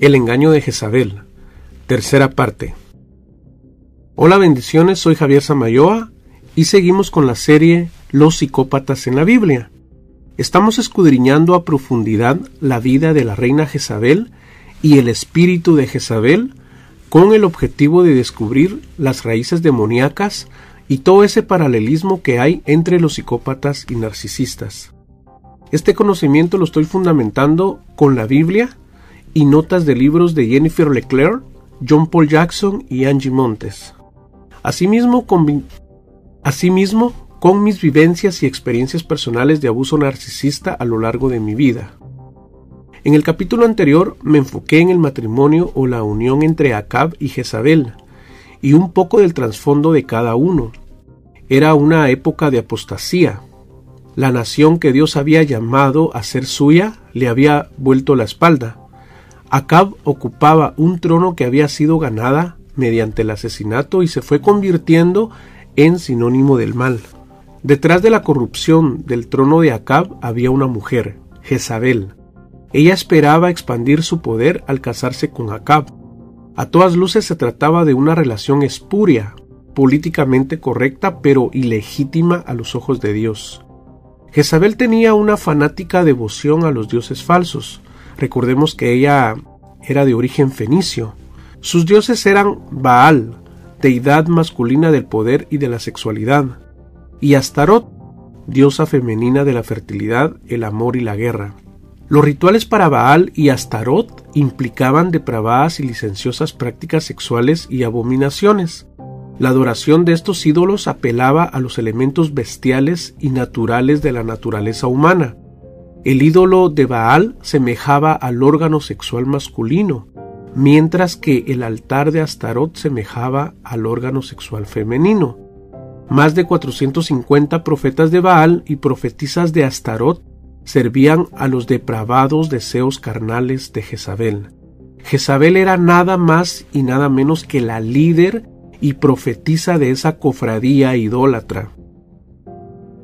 El engaño de Jezabel. Tercera parte. Hola bendiciones, soy Javier Samayoa y seguimos con la serie Los psicópatas en la Biblia. Estamos escudriñando a profundidad la vida de la reina Jezabel y el espíritu de Jezabel con el objetivo de descubrir las raíces demoníacas y todo ese paralelismo que hay entre los psicópatas y narcisistas. Este conocimiento lo estoy fundamentando con la Biblia y notas de libros de Jennifer Leclerc, John Paul Jackson y Angie Montes. Asimismo, con, mis vivencias y experiencias personales de abuso narcisista a lo largo de mi vida. En el capítulo anterior me enfoqué en el matrimonio o la unión entre Acab y Jezabel, y un poco del trasfondo de cada uno. Era una época de apostasía. La nación que Dios había llamado a ser suya le había vuelto la espalda. Acab ocupaba un trono que había sido ganada mediante el asesinato y se fue convirtiendo en sinónimo del mal. Detrás de la corrupción del trono de Acab había una mujer, Jezabel. Ella esperaba expandir su poder al casarse con Acab. A todas luces se trataba de una relación espuria, políticamente correcta pero ilegítima a los ojos de Dios. Jezabel tenía una fanática devoción a los dioses falsos, Recordemos que ella era de origen fenicio. Sus dioses eran Baal, deidad masculina del poder y de la sexualidad, y Astarot, diosa femenina de la fertilidad, el amor y la guerra. Los rituales para Baal y Astarot implicaban depravadas y licenciosas prácticas sexuales y abominaciones. La adoración de estos ídolos apelaba a los elementos bestiales y naturales de la naturaleza humana, el ídolo de Baal semejaba al órgano sexual masculino, mientras que el altar de Astarot semejaba al órgano sexual femenino. Más de 450 profetas de Baal y profetisas de Astarot servían a los depravados deseos carnales de Jezabel. Jezabel era nada más y nada menos que la líder y profetisa de esa cofradía idólatra.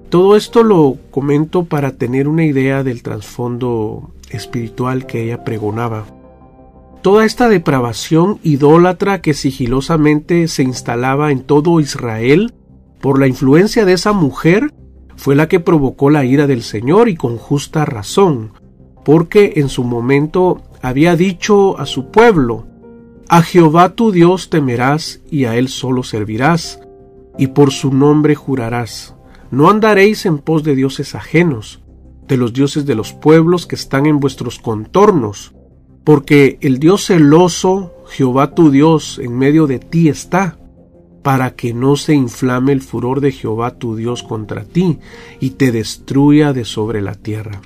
Todo esto lo comento para tener una idea del trasfondo espiritual que ella pregonaba. Toda esta depravación idólatra que sigilosamente se instalaba en todo Israel por la influencia de esa mujer fue la que provocó la ira del Señor y con justa razón, porque en su momento había dicho a su pueblo, A Jehová tu Dios temerás y a él solo servirás, y por su nombre jurarás. No andaréis en pos de dioses ajenos, de los dioses de los pueblos que están en vuestros contornos, porque el Dios celoso, Jehová tu Dios, en medio de ti está, para que no se inflame el furor de Jehová tu Dios contra ti y te destruya de sobre la tierra.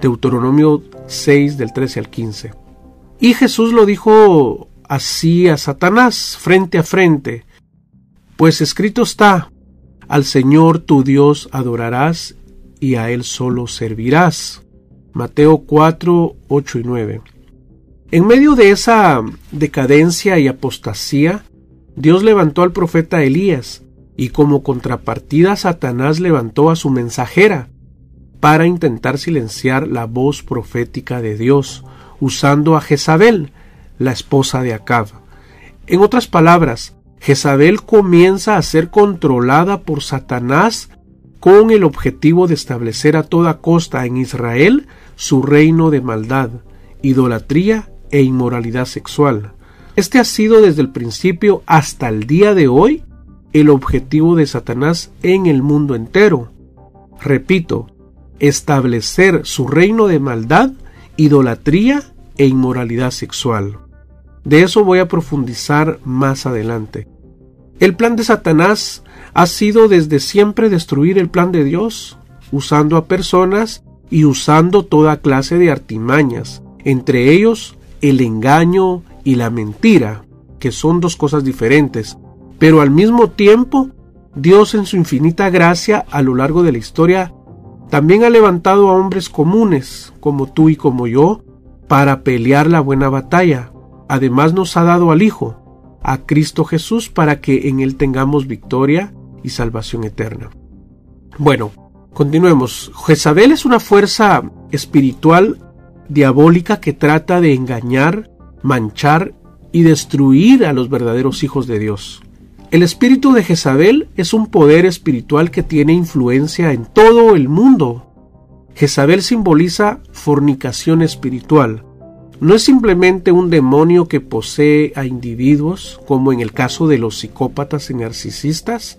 Deuteronomio 6 del 13 al 15. Y Jesús lo dijo así a Satanás frente a frente, pues escrito está, al Señor tu Dios adorarás y a Él solo servirás. Mateo 4, 8 y 9. En medio de esa decadencia y apostasía, Dios levantó al profeta Elías, y como contrapartida Satanás levantó a su mensajera, para intentar silenciar la voz profética de Dios, usando a Jezabel, la esposa de Acab. En otras palabras, Jezabel comienza a ser controlada por Satanás con el objetivo de establecer a toda costa en Israel su reino de maldad, idolatría e inmoralidad sexual. Este ha sido desde el principio hasta el día de hoy el objetivo de Satanás en el mundo entero. Repito, establecer su reino de maldad, idolatría e inmoralidad sexual. De eso voy a profundizar más adelante. El plan de Satanás ha sido desde siempre destruir el plan de Dios, usando a personas y usando toda clase de artimañas, entre ellos el engaño y la mentira, que son dos cosas diferentes, pero al mismo tiempo Dios en su infinita gracia a lo largo de la historia también ha levantado a hombres comunes, como tú y como yo, para pelear la buena batalla. Además nos ha dado al Hijo, a Cristo Jesús para que en Él tengamos victoria y salvación eterna. Bueno, continuemos. Jezabel es una fuerza espiritual diabólica que trata de engañar, manchar y destruir a los verdaderos hijos de Dios. El espíritu de Jezabel es un poder espiritual que tiene influencia en todo el mundo. Jezabel simboliza fornicación espiritual. No es simplemente un demonio que posee a individuos, como en el caso de los psicópatas y narcisistas.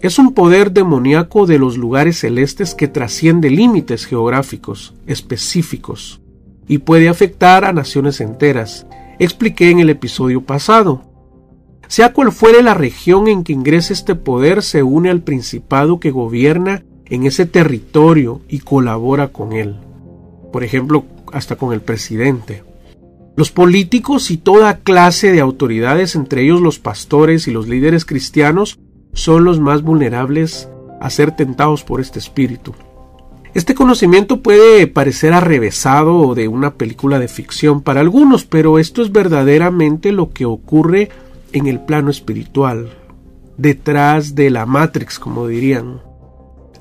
Es un poder demoníaco de los lugares celestes que trasciende límites geográficos específicos y puede afectar a naciones enteras. Expliqué en el episodio pasado. Sea cual fuere la región en que ingrese este poder, se une al principado que gobierna en ese territorio y colabora con él. Por ejemplo, hasta con el presidente. Los políticos y toda clase de autoridades, entre ellos los pastores y los líderes cristianos, son los más vulnerables a ser tentados por este espíritu. Este conocimiento puede parecer arrevesado o de una película de ficción para algunos, pero esto es verdaderamente lo que ocurre en el plano espiritual, detrás de la Matrix, como dirían.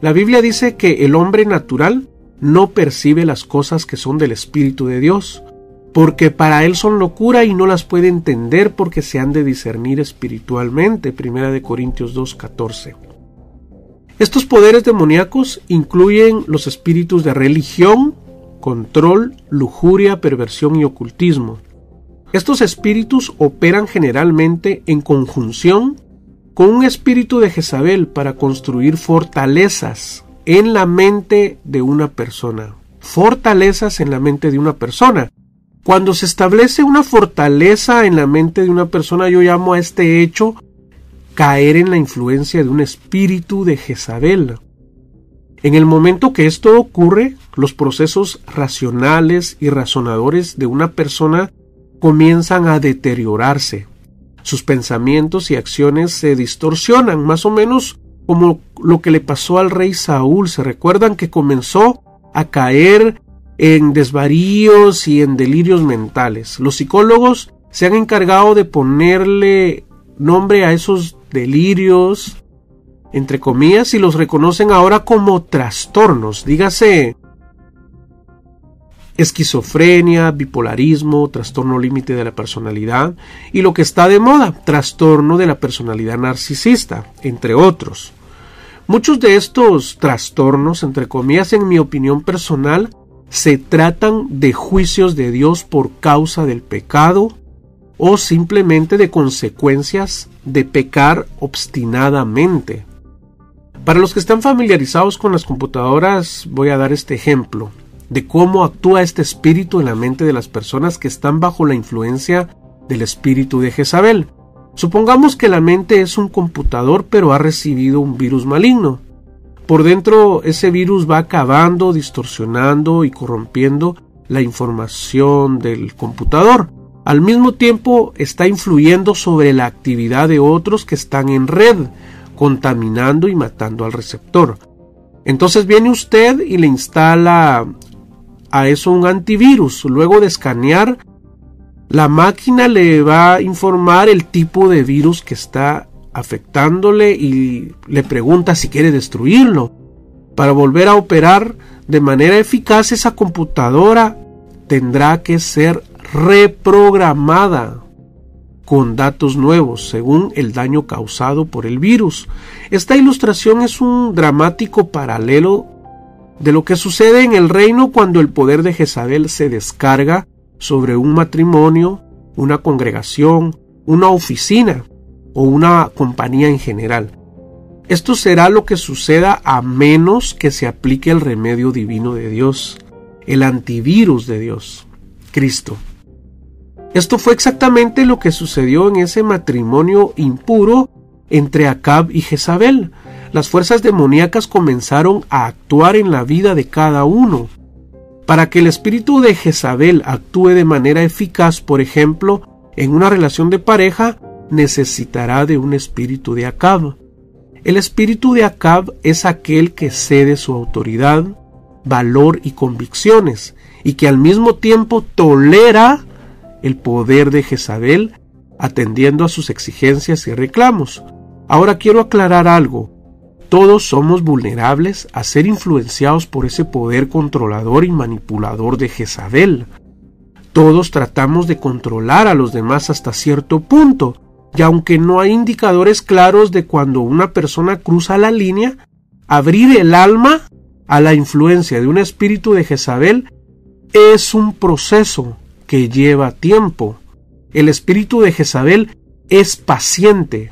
La Biblia dice que el hombre natural no percibe las cosas que son del Espíritu de Dios, porque para él son locura y no las puede entender porque se han de discernir espiritualmente. Primera de Corintios 2:14. Estos poderes demoníacos incluyen los espíritus de religión, control, lujuria, perversión y ocultismo. Estos espíritus operan generalmente en conjunción con un espíritu de Jezabel para construir fortalezas en la mente de una persona. Fortalezas en la mente de una persona. Cuando se establece una fortaleza en la mente de una persona, yo llamo a este hecho caer en la influencia de un espíritu de Jezabel. En el momento que esto ocurre, los procesos racionales y razonadores de una persona comienzan a deteriorarse. Sus pensamientos y acciones se distorsionan, más o menos como lo que le pasó al rey Saúl. Se recuerdan que comenzó a caer en desvaríos y en delirios mentales. Los psicólogos se han encargado de ponerle nombre a esos delirios, entre comillas, y los reconocen ahora como trastornos. Dígase esquizofrenia, bipolarismo, trastorno límite de la personalidad y lo que está de moda, trastorno de la personalidad narcisista, entre otros. Muchos de estos trastornos, entre comillas, en mi opinión personal, se tratan de juicios de Dios por causa del pecado o simplemente de consecuencias de pecar obstinadamente. Para los que están familiarizados con las computadoras, voy a dar este ejemplo de cómo actúa este espíritu en la mente de las personas que están bajo la influencia del espíritu de Jezabel. Supongamos que la mente es un computador pero ha recibido un virus maligno. Por dentro ese virus va acabando, distorsionando y corrompiendo la información del computador. Al mismo tiempo está influyendo sobre la actividad de otros que están en red, contaminando y matando al receptor. Entonces viene usted y le instala a eso un antivirus. Luego de escanear, la máquina le va a informar el tipo de virus que está afectándole y le pregunta si quiere destruirlo. Para volver a operar de manera eficaz esa computadora tendrá que ser reprogramada con datos nuevos según el daño causado por el virus. Esta ilustración es un dramático paralelo de lo que sucede en el reino cuando el poder de Jezabel se descarga sobre un matrimonio, una congregación, una oficina o una compañía en general. Esto será lo que suceda a menos que se aplique el remedio divino de Dios, el antivirus de Dios, Cristo. Esto fue exactamente lo que sucedió en ese matrimonio impuro entre Acab y Jezabel las fuerzas demoníacas comenzaron a actuar en la vida de cada uno. Para que el espíritu de Jezabel actúe de manera eficaz, por ejemplo, en una relación de pareja, necesitará de un espíritu de Acab. El espíritu de Acab es aquel que cede su autoridad, valor y convicciones, y que al mismo tiempo tolera el poder de Jezabel atendiendo a sus exigencias y reclamos. Ahora quiero aclarar algo. todos somos vulnerables a ser influenciados por ese poder controlador y manipulador de Jezabel. Todos tratamos de controlar a los demás hasta cierto punto, y aunque no hay indicadores claros de cuando una persona cruza la línea, abrir el alma a la influencia de un espíritu de Jezabel es un proceso que lleva tiempo. El espíritu de Jezabel es paciente,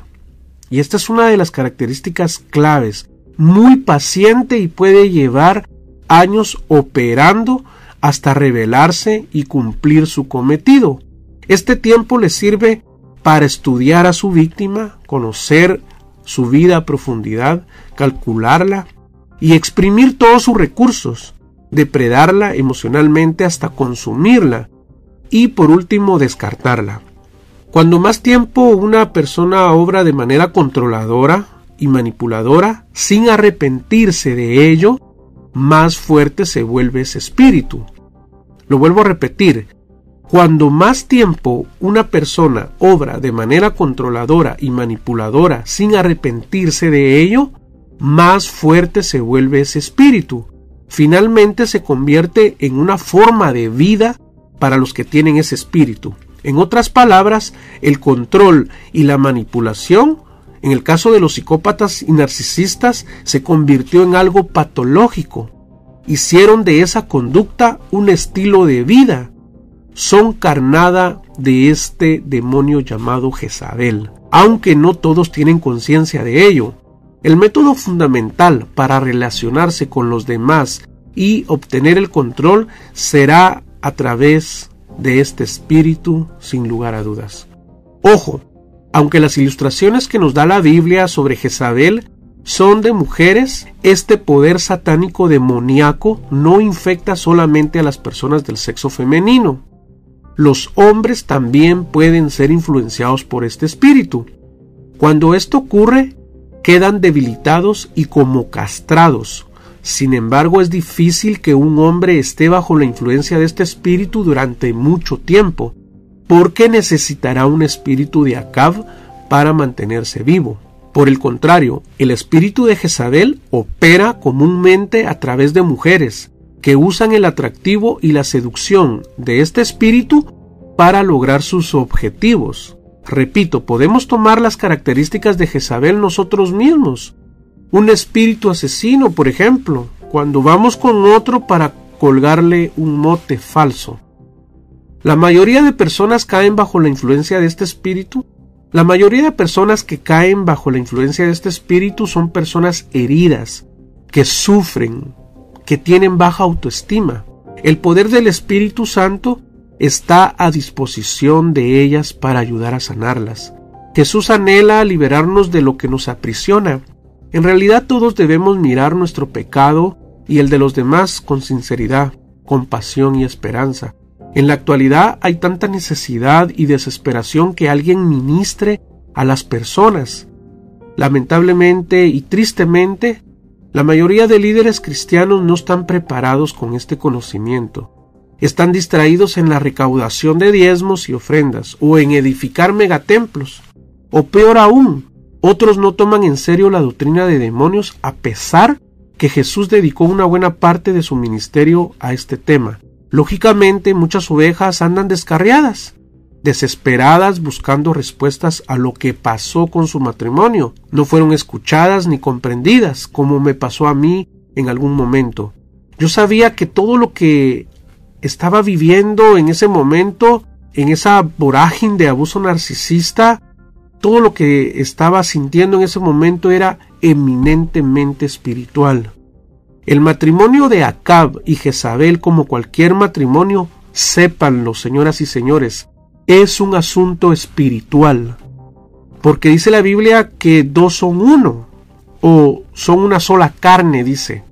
y esta es una de las características claves, muy paciente y puede llevar años operando hasta revelarse y cumplir su cometido. Este tiempo le sirve para estudiar a su víctima, conocer su vida a profundidad, calcularla y exprimir todos sus recursos, depredarla emocionalmente hasta consumirla y por último descartarla. Cuando más tiempo una persona obra de manera controladora y manipuladora sin arrepentirse de ello, más fuerte se vuelve ese espíritu. Lo vuelvo a repetir, cuando más tiempo una persona obra de manera controladora y manipuladora sin arrepentirse de ello, más fuerte se vuelve ese espíritu. Finalmente se convierte en una forma de vida para los que tienen ese espíritu. En otras palabras, el control y la manipulación en el caso de los psicópatas y narcisistas se convirtió en algo patológico. Hicieron de esa conducta un estilo de vida. Son carnada de este demonio llamado Jezabel, aunque no todos tienen conciencia de ello. El método fundamental para relacionarse con los demás y obtener el control será a través de este espíritu sin lugar a dudas. Ojo, aunque las ilustraciones que nos da la Biblia sobre Jezabel son de mujeres, este poder satánico demoníaco no infecta solamente a las personas del sexo femenino. Los hombres también pueden ser influenciados por este espíritu. Cuando esto ocurre, quedan debilitados y como castrados. Sin embargo, es difícil que un hombre esté bajo la influencia de este espíritu durante mucho tiempo, porque necesitará un espíritu de Acab para mantenerse vivo. Por el contrario, el espíritu de Jezabel opera comúnmente a través de mujeres que usan el atractivo y la seducción de este espíritu para lograr sus objetivos. Repito, podemos tomar las características de Jezabel nosotros mismos. Un espíritu asesino, por ejemplo, cuando vamos con otro para colgarle un mote falso. La mayoría de personas caen bajo la influencia de este espíritu. La mayoría de personas que caen bajo la influencia de este espíritu son personas heridas, que sufren, que tienen baja autoestima. El poder del Espíritu Santo está a disposición de ellas para ayudar a sanarlas. Jesús anhela liberarnos de lo que nos aprisiona. En realidad todos debemos mirar nuestro pecado y el de los demás con sinceridad, compasión y esperanza. En la actualidad hay tanta necesidad y desesperación que alguien ministre a las personas. Lamentablemente y tristemente, la mayoría de líderes cristianos no están preparados con este conocimiento. Están distraídos en la recaudación de diezmos y ofrendas o en edificar megatemplos. O peor aún, otros no toman en serio la doctrina de demonios a pesar que Jesús dedicó una buena parte de su ministerio a este tema. Lógicamente, muchas ovejas andan descarriadas, desesperadas buscando respuestas a lo que pasó con su matrimonio. No fueron escuchadas ni comprendidas, como me pasó a mí en algún momento. Yo sabía que todo lo que estaba viviendo en ese momento, en esa vorágine de abuso narcisista, todo lo que estaba sintiendo en ese momento era eminentemente espiritual. El matrimonio de Acab y Jezabel, como cualquier matrimonio, sépanlo, señoras y señores, es un asunto espiritual. Porque dice la Biblia que dos son uno, o son una sola carne, dice.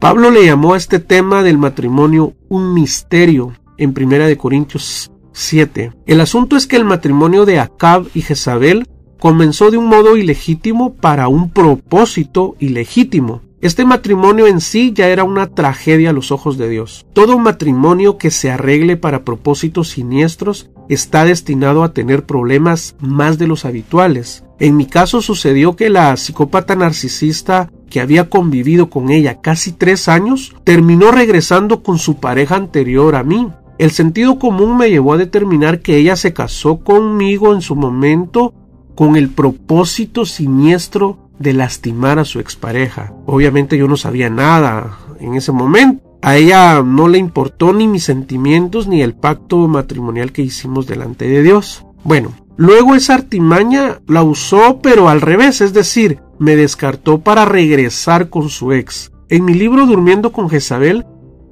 Pablo le llamó a este tema del matrimonio un misterio en 1 Corintios 7. El asunto es que el matrimonio de Acab y Jezabel comenzó de un modo ilegítimo para un propósito ilegítimo. Este matrimonio en sí ya era una tragedia a los ojos de Dios. Todo matrimonio que se arregle para propósitos siniestros está destinado a tener problemas más de los habituales. En mi caso sucedió que la psicópata narcisista que había convivido con ella casi tres años terminó regresando con su pareja anterior a mí. El sentido común me llevó a determinar que ella se casó conmigo en su momento con el propósito siniestro de lastimar a su expareja. Obviamente yo no sabía nada en ese momento. A ella no le importó ni mis sentimientos ni el pacto matrimonial que hicimos delante de Dios. Bueno, luego esa artimaña la usó pero al revés, es decir, me descartó para regresar con su ex. En mi libro Durmiendo con Jezabel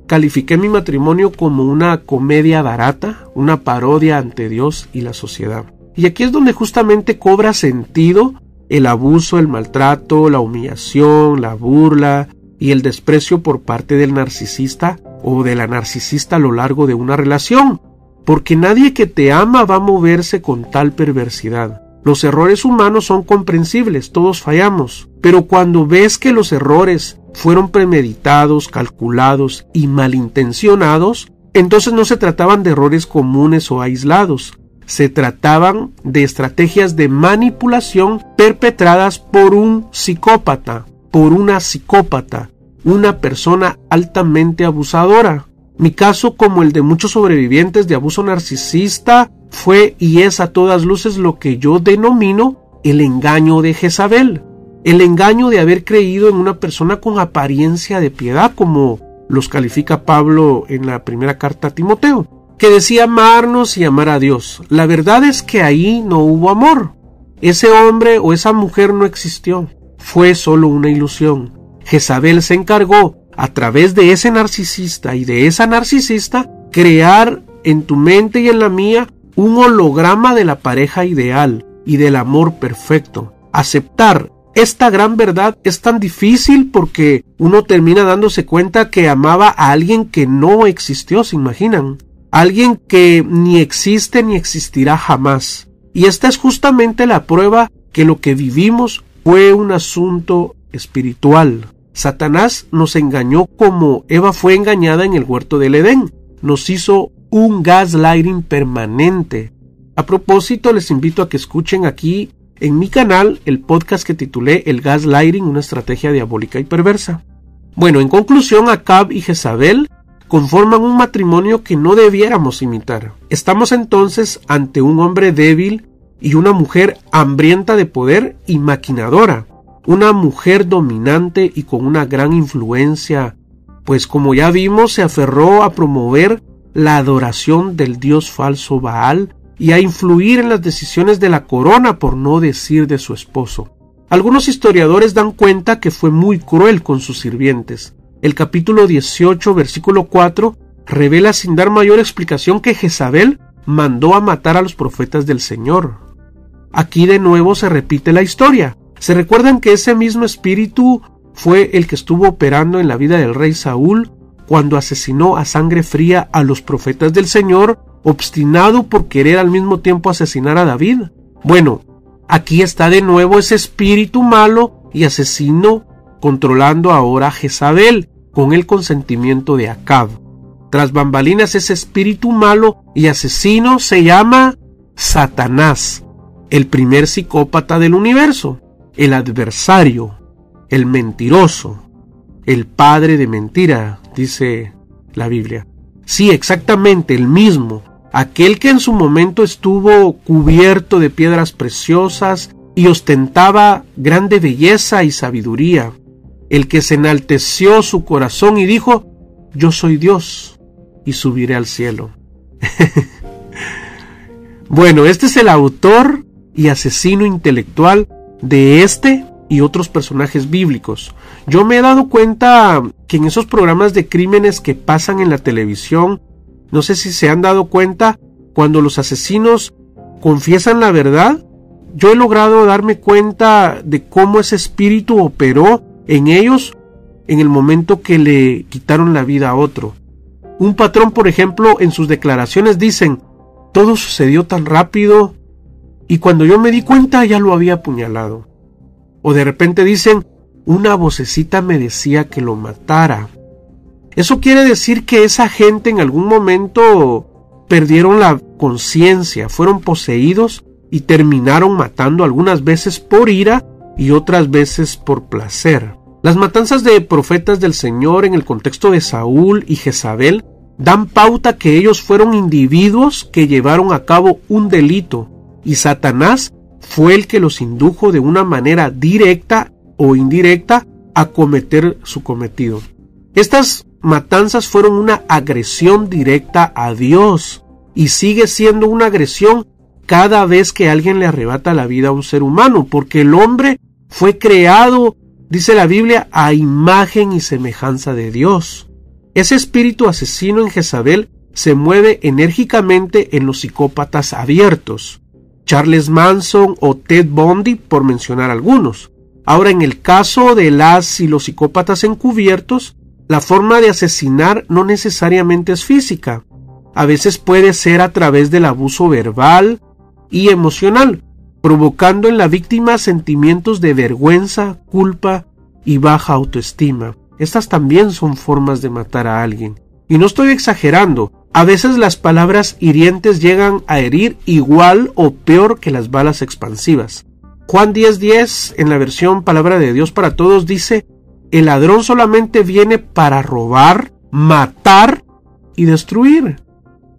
califiqué mi matrimonio como una comedia barata, una parodia ante Dios y la sociedad. Y aquí es donde justamente cobra sentido el abuso, el maltrato, la humillación, la burla y el desprecio por parte del narcisista o de la narcisista a lo largo de una relación, porque nadie que te ama va a moverse con tal perversidad. Los errores humanos son comprensibles, todos fallamos, pero cuando ves que los errores fueron premeditados, calculados y malintencionados, entonces no se trataban de errores comunes o aislados, se trataban de estrategias de manipulación perpetradas por un psicópata, por una psicópata, una persona altamente abusadora. Mi caso, como el de muchos sobrevivientes de abuso narcisista, fue y es a todas luces lo que yo denomino el engaño de Jezabel, el engaño de haber creído en una persona con apariencia de piedad, como los califica Pablo en la primera carta a Timoteo que decía amarnos y amar a Dios. La verdad es que ahí no hubo amor. Ese hombre o esa mujer no existió. Fue solo una ilusión. Jezabel se encargó, a través de ese narcisista y de esa narcisista, crear en tu mente y en la mía un holograma de la pareja ideal y del amor perfecto. Aceptar esta gran verdad es tan difícil porque uno termina dándose cuenta que amaba a alguien que no existió, ¿se imaginan? Alguien que ni existe ni existirá jamás. Y esta es justamente la prueba que lo que vivimos fue un asunto espiritual. Satanás nos engañó como Eva fue engañada en el huerto del Edén. Nos hizo un gaslighting permanente. A propósito, les invito a que escuchen aquí en mi canal el podcast que titulé El gaslighting, una estrategia diabólica y perversa. Bueno, en conclusión, Acab y Jezabel conforman un matrimonio que no debiéramos imitar. Estamos entonces ante un hombre débil y una mujer hambrienta de poder y maquinadora, una mujer dominante y con una gran influencia, pues como ya vimos se aferró a promover la adoración del dios falso Baal y a influir en las decisiones de la corona, por no decir de su esposo. Algunos historiadores dan cuenta que fue muy cruel con sus sirvientes, el capítulo 18, versículo 4, revela sin dar mayor explicación que Jezabel mandó a matar a los profetas del Señor. Aquí de nuevo se repite la historia. Se recuerdan que ese mismo espíritu fue el que estuvo operando en la vida del rey Saúl cuando asesinó a sangre fría a los profetas del Señor, obstinado por querer al mismo tiempo asesinar a David. Bueno, aquí está de nuevo ese espíritu malo y asesino controlando ahora a Jezabel con el consentimiento de Acab. Tras bambalinas ese espíritu malo y asesino se llama Satanás, el primer psicópata del universo, el adversario, el mentiroso, el padre de mentira, dice la Biblia. Sí, exactamente el mismo, aquel que en su momento estuvo cubierto de piedras preciosas y ostentaba grande belleza y sabiduría, el que se enalteció su corazón y dijo, yo soy Dios y subiré al cielo. bueno, este es el autor y asesino intelectual de este y otros personajes bíblicos. Yo me he dado cuenta que en esos programas de crímenes que pasan en la televisión, no sé si se han dado cuenta, cuando los asesinos confiesan la verdad, yo he logrado darme cuenta de cómo ese espíritu operó en ellos en el momento que le quitaron la vida a otro. Un patrón, por ejemplo, en sus declaraciones dicen, todo sucedió tan rápido y cuando yo me di cuenta ya lo había apuñalado. O de repente dicen, una vocecita me decía que lo matara. Eso quiere decir que esa gente en algún momento perdieron la conciencia, fueron poseídos y terminaron matando algunas veces por ira y otras veces por placer. Las matanzas de profetas del Señor en el contexto de Saúl y Jezabel dan pauta que ellos fueron individuos que llevaron a cabo un delito y Satanás fue el que los indujo de una manera directa o indirecta a cometer su cometido. Estas matanzas fueron una agresión directa a Dios y sigue siendo una agresión cada vez que alguien le arrebata la vida a un ser humano, porque el hombre fue creado, dice la Biblia, a imagen y semejanza de Dios. Ese espíritu asesino en Jezabel se mueve enérgicamente en los psicópatas abiertos. Charles Manson o Ted Bundy, por mencionar algunos. Ahora, en el caso de las y los psicópatas encubiertos, la forma de asesinar no necesariamente es física. A veces puede ser a través del abuso verbal y emocional, provocando en la víctima sentimientos de vergüenza, culpa y baja autoestima. Estas también son formas de matar a alguien. Y no estoy exagerando, a veces las palabras hirientes llegan a herir igual o peor que las balas expansivas. Juan 10:10 en la versión Palabra de Dios para Todos dice, el ladrón solamente viene para robar, matar y destruir.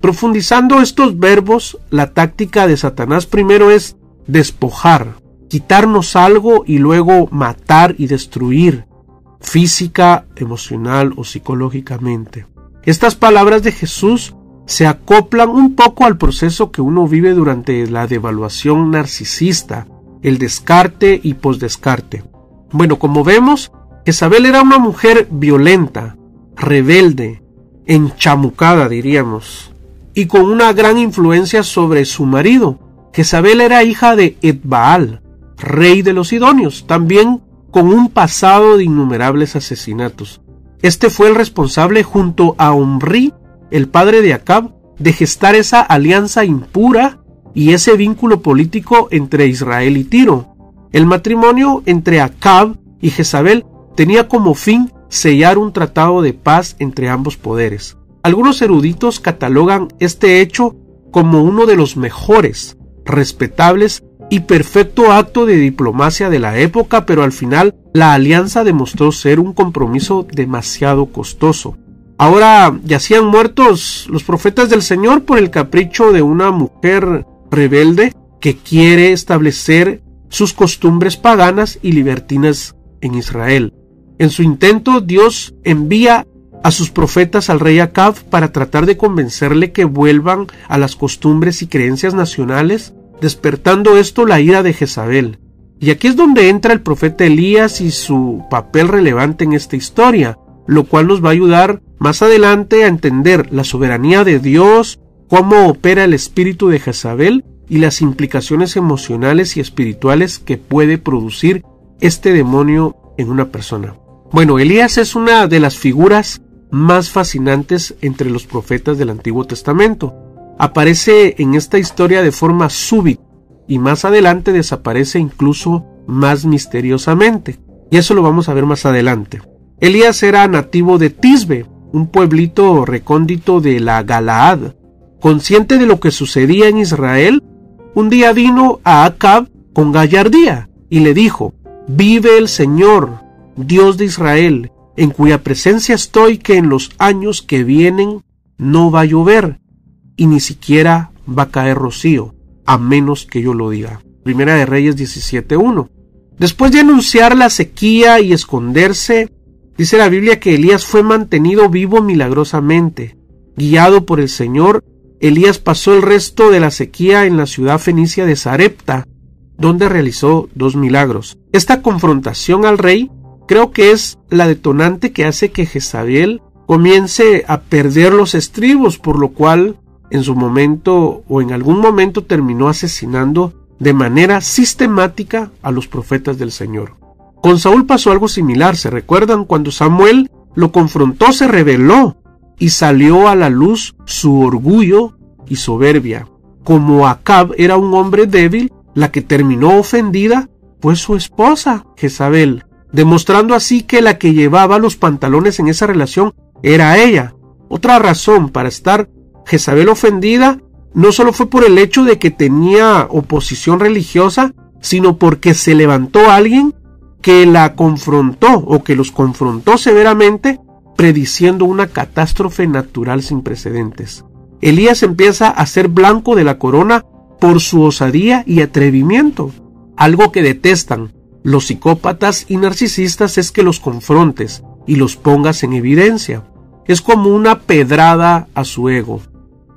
Profundizando estos verbos, la táctica de Satanás primero es despojar, quitarnos algo y luego matar y destruir, física, emocional o psicológicamente. Estas palabras de Jesús se acoplan un poco al proceso que uno vive durante la devaluación narcisista, el descarte y posdescarte. Bueno, como vemos, Jezabel era una mujer violenta, rebelde, enchamucada, diríamos, y con una gran influencia sobre su marido. Jezabel era hija de Edbaal, rey de los Sidonios, también con un pasado de innumerables asesinatos. Este fue el responsable junto a Omri, el padre de Acab, de gestar esa alianza impura y ese vínculo político entre Israel y Tiro. El matrimonio entre Acab y Jezabel tenía como fin sellar un tratado de paz entre ambos poderes. Algunos eruditos catalogan este hecho como uno de los mejores, respetables y perfecto acto de diplomacia de la época, pero al final la alianza demostró ser un compromiso demasiado costoso. Ahora yacían muertos los profetas del Señor por el capricho de una mujer rebelde que quiere establecer sus costumbres paganas y libertinas en Israel. En su intento, Dios envía a sus profetas al rey Acab para tratar de convencerle que vuelvan a las costumbres y creencias nacionales despertando esto la ira de Jezabel. Y aquí es donde entra el profeta Elías y su papel relevante en esta historia, lo cual nos va a ayudar más adelante a entender la soberanía de Dios, cómo opera el espíritu de Jezabel y las implicaciones emocionales y espirituales que puede producir este demonio en una persona. Bueno, Elías es una de las figuras más fascinantes entre los profetas del Antiguo Testamento aparece en esta historia de forma súbita y más adelante desaparece incluso más misteriosamente. Y eso lo vamos a ver más adelante. Elías era nativo de Tisbe, un pueblito recóndito de la Galaad. Consciente de lo que sucedía en Israel, un día vino a Acab con gallardía y le dijo, Vive el Señor, Dios de Israel, en cuya presencia estoy que en los años que vienen no va a llover, y ni siquiera va a caer rocío, a menos que yo lo diga. Primera de Reyes 17.1. Después de anunciar la sequía y esconderse, dice la Biblia que Elías fue mantenido vivo milagrosamente. Guiado por el Señor, Elías pasó el resto de la sequía en la ciudad fenicia de Sarepta, donde realizó dos milagros. Esta confrontación al rey creo que es la detonante que hace que Jezabel comience a perder los estribos, por lo cual en su momento o en algún momento terminó asesinando de manera sistemática a los profetas del Señor. Con Saúl pasó algo similar, ¿se recuerdan? Cuando Samuel lo confrontó, se rebeló y salió a la luz su orgullo y soberbia. Como Acab era un hombre débil, la que terminó ofendida fue su esposa, Jezabel, demostrando así que la que llevaba los pantalones en esa relación era ella. Otra razón para estar Jezabel ofendida no solo fue por el hecho de que tenía oposición religiosa, sino porque se levantó alguien que la confrontó o que los confrontó severamente, prediciendo una catástrofe natural sin precedentes. Elías empieza a ser blanco de la corona por su osadía y atrevimiento. Algo que detestan los psicópatas y narcisistas es que los confrontes y los pongas en evidencia. Es como una pedrada a su ego.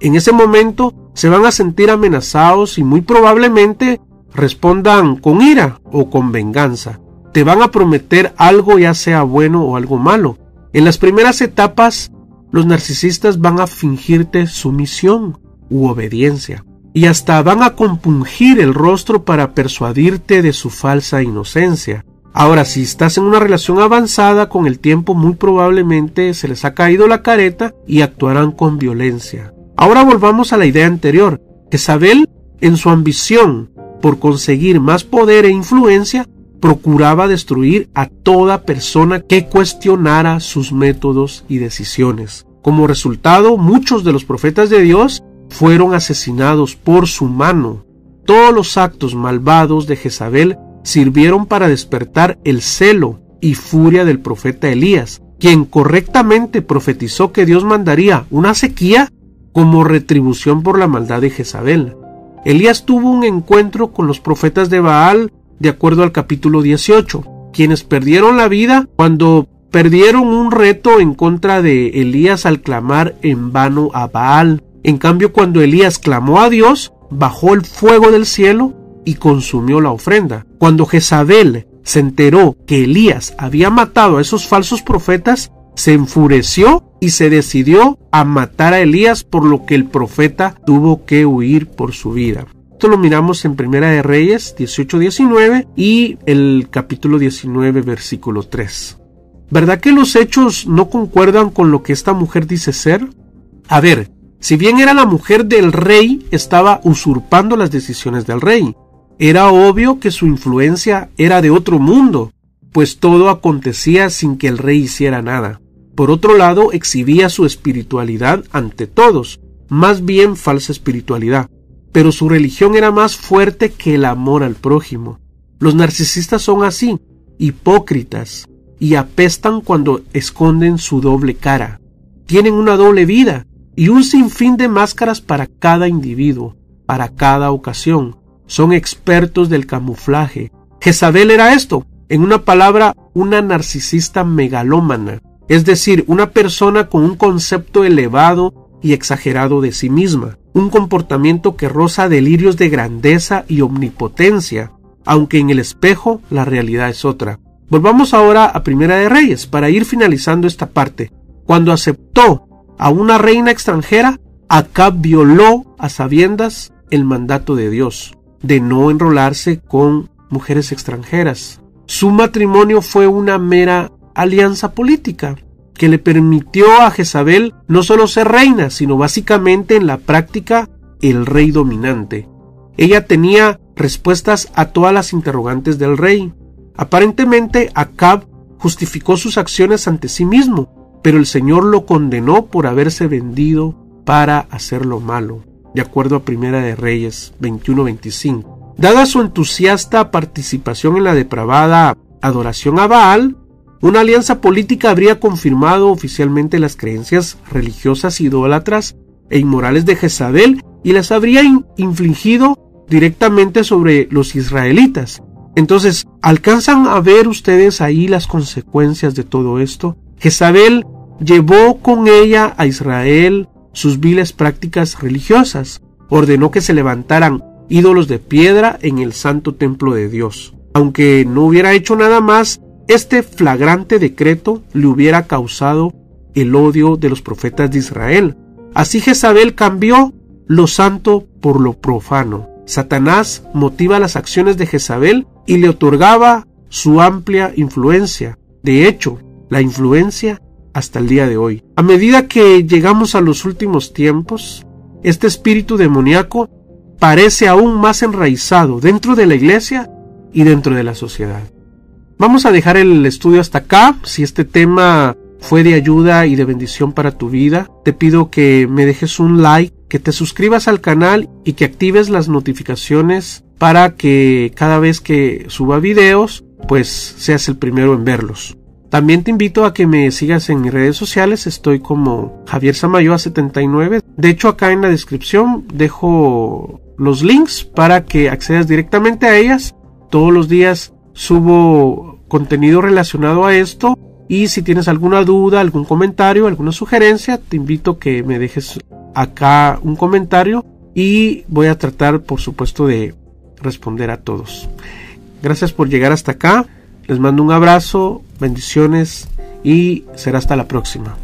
En ese momento se van a sentir amenazados y muy probablemente respondan con ira o con venganza. Te van a prometer algo ya sea bueno o algo malo. En las primeras etapas, los narcisistas van a fingirte sumisión u obediencia y hasta van a compungir el rostro para persuadirte de su falsa inocencia. Ahora, si estás en una relación avanzada, con el tiempo muy probablemente se les ha caído la careta y actuarán con violencia. Ahora volvamos a la idea anterior. Isabel, en su ambición por conseguir más poder e influencia, procuraba destruir a toda persona que cuestionara sus métodos y decisiones. Como resultado, muchos de los profetas de Dios fueron asesinados por su mano. Todos los actos malvados de Jezabel sirvieron para despertar el celo y furia del profeta Elías, quien correctamente profetizó que Dios mandaría una sequía como retribución por la maldad de Jezabel. Elías tuvo un encuentro con los profetas de Baal de acuerdo al capítulo 18, quienes perdieron la vida cuando perdieron un reto en contra de Elías al clamar en vano a Baal. En cambio, cuando Elías clamó a Dios, bajó el fuego del cielo y consumió la ofrenda. Cuando Jezabel se enteró que Elías había matado a esos falsos profetas, se enfureció y se decidió a matar a Elías por lo que el profeta tuvo que huir por su vida. Esto lo miramos en Primera de Reyes 18-19 y el capítulo 19 versículo 3. ¿Verdad que los hechos no concuerdan con lo que esta mujer dice ser? A ver, si bien era la mujer del rey, estaba usurpando las decisiones del rey. Era obvio que su influencia era de otro mundo, pues todo acontecía sin que el rey hiciera nada. Por otro lado, exhibía su espiritualidad ante todos, más bien falsa espiritualidad, pero su religión era más fuerte que el amor al prójimo. Los narcisistas son así, hipócritas, y apestan cuando esconden su doble cara. Tienen una doble vida y un sinfín de máscaras para cada individuo, para cada ocasión. Son expertos del camuflaje. Jezabel era esto, en una palabra, una narcisista megalómana es decir, una persona con un concepto elevado y exagerado de sí misma, un comportamiento que roza delirios de grandeza y omnipotencia, aunque en el espejo la realidad es otra. Volvamos ahora a Primera de Reyes para ir finalizando esta parte. Cuando aceptó a una reina extranjera, Acab violó a sabiendas el mandato de Dios de no enrolarse con mujeres extranjeras. Su matrimonio fue una mera alianza política que le permitió a Jezabel no solo ser reina, sino básicamente en la práctica el rey dominante. Ella tenía respuestas a todas las interrogantes del rey. Aparentemente Acab justificó sus acciones ante sí mismo, pero el Señor lo condenó por haberse vendido para hacer lo malo, de acuerdo a Primera de Reyes 21-25. Dada su entusiasta participación en la depravada adoración a Baal, una alianza política habría confirmado oficialmente las creencias religiosas idólatras e inmorales de Jezabel y las habría infligido directamente sobre los israelitas. Entonces, ¿alcanzan a ver ustedes ahí las consecuencias de todo esto? Jezabel llevó con ella a Israel sus viles prácticas religiosas, ordenó que se levantaran ídolos de piedra en el santo templo de Dios. Aunque no hubiera hecho nada más, este flagrante decreto le hubiera causado el odio de los profetas de Israel. Así Jezabel cambió lo santo por lo profano. Satanás motiva las acciones de Jezabel y le otorgaba su amplia influencia. De hecho, la influencia hasta el día de hoy. A medida que llegamos a los últimos tiempos, este espíritu demoníaco parece aún más enraizado dentro de la iglesia y dentro de la sociedad. Vamos a dejar el estudio hasta acá. Si este tema fue de ayuda y de bendición para tu vida, te pido que me dejes un like que te suscribas al canal y que actives las notificaciones para que cada vez que suba videos, pues seas el primero en verlos. También te invito a que me sigas en mis redes sociales, estoy como Javier Samayoa79. De hecho, acá en la descripción dejo los links para que accedas directamente a ellas. Todos los días subo contenido relacionado a esto y si tienes alguna duda, algún comentario, alguna sugerencia, te invito a que me dejes acá un comentario y voy a tratar, por supuesto, de responder a todos. Gracias por llegar hasta acá. Les mando un abrazo, bendiciones y será hasta la próxima.